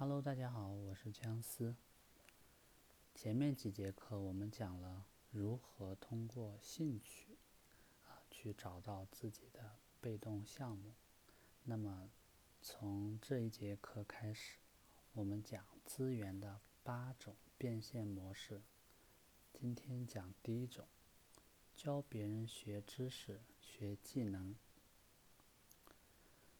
Hello，大家好，我是姜思。前面几节课我们讲了如何通过兴趣啊去找到自己的被动项目。那么从这一节课开始，我们讲资源的八种变现模式。今天讲第一种，教别人学知识、学技能。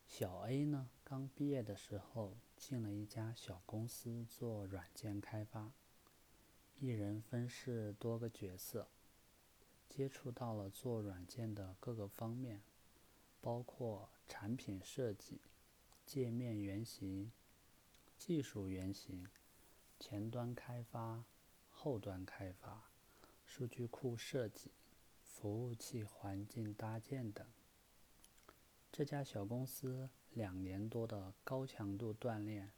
小 A 呢，刚毕业的时候进了一家小公司做软件开发，一人分饰多个角色，接触到了做软件的各个方面，包括产品设计、界面原型、技术原型、前端开发、后端开发、数据库设计、服务器环境搭建等。这家小公司两年多的高强度锻炼，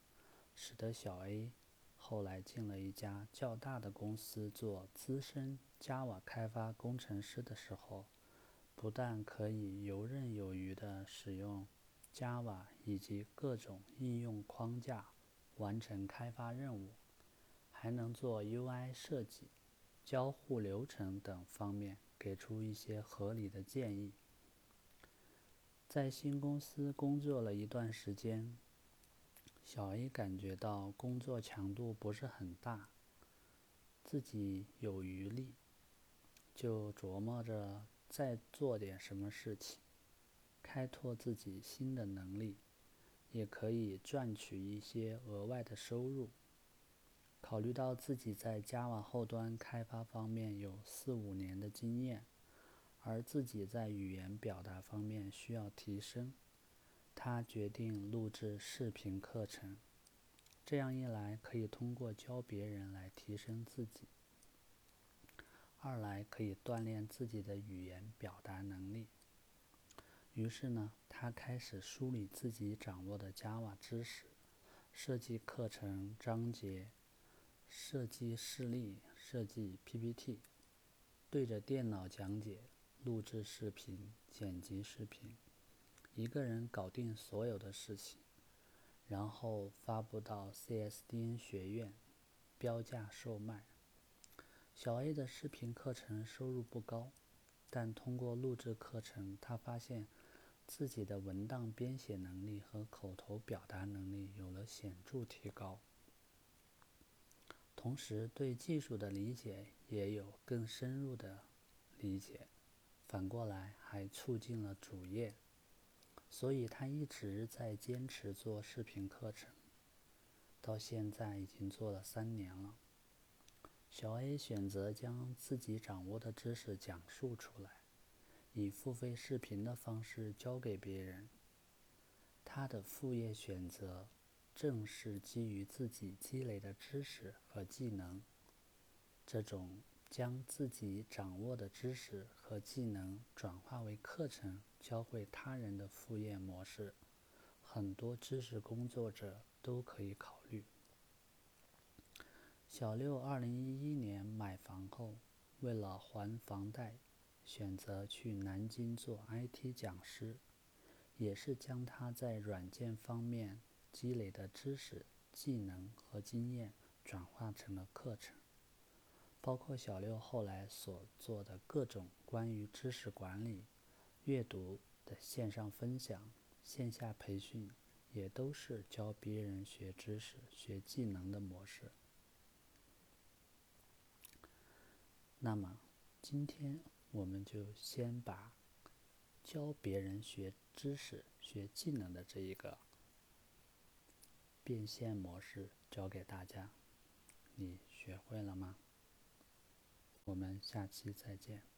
使得小 A 后来进了一家较大的公司做资深 Java 开发工程师的时候，不但可以游刃有余地使用 Java 以及各种应用框架完成开发任务，还能做 UI 设计、交互流程等方面给出一些合理的建议。在新公司工作了一段时间，小 A 感觉到工作强度不是很大，自己有余力，就琢磨着再做点什么事情，开拓自己新的能力，也可以赚取一些额外的收入。考虑到自己在 Java 后端开发方面有四五年的经验。而自己在语言表达方面需要提升，他决定录制视频课程。这样一来，可以通过教别人来提升自己；二来可以锻炼自己的语言表达能力。于是呢，他开始梳理自己掌握的 Java 知识，设计课程章节，设计示例，设计 PPT，对着电脑讲解。录制视频、剪辑视频，一个人搞定所有的事情，然后发布到 CSDN 学院，标价售卖。小 A 的视频课程收入不高，但通过录制课程，他发现自己的文档编写能力和口头表达能力有了显著提高，同时对技术的理解也有更深入的理解。反过来还促进了主业，所以他一直在坚持做视频课程，到现在已经做了三年了。小 A 选择将自己掌握的知识讲述出来，以付费视频的方式教给别人。他的副业选择正是基于自己积累的知识和技能，这种。将自己掌握的知识和技能转化为课程，教会他人的副业模式，很多知识工作者都可以考虑。小六二零一一年买房后，为了还房贷，选择去南京做 IT 讲师，也是将他在软件方面积累的知识、技能和经验转化成了课程。包括小六后来所做的各种关于知识管理、阅读的线上分享、线下培训，也都是教别人学知识、学技能的模式。那么，今天我们就先把教别人学知识、学技能的这一个变现模式教给大家，你学会了吗？我们下期再见。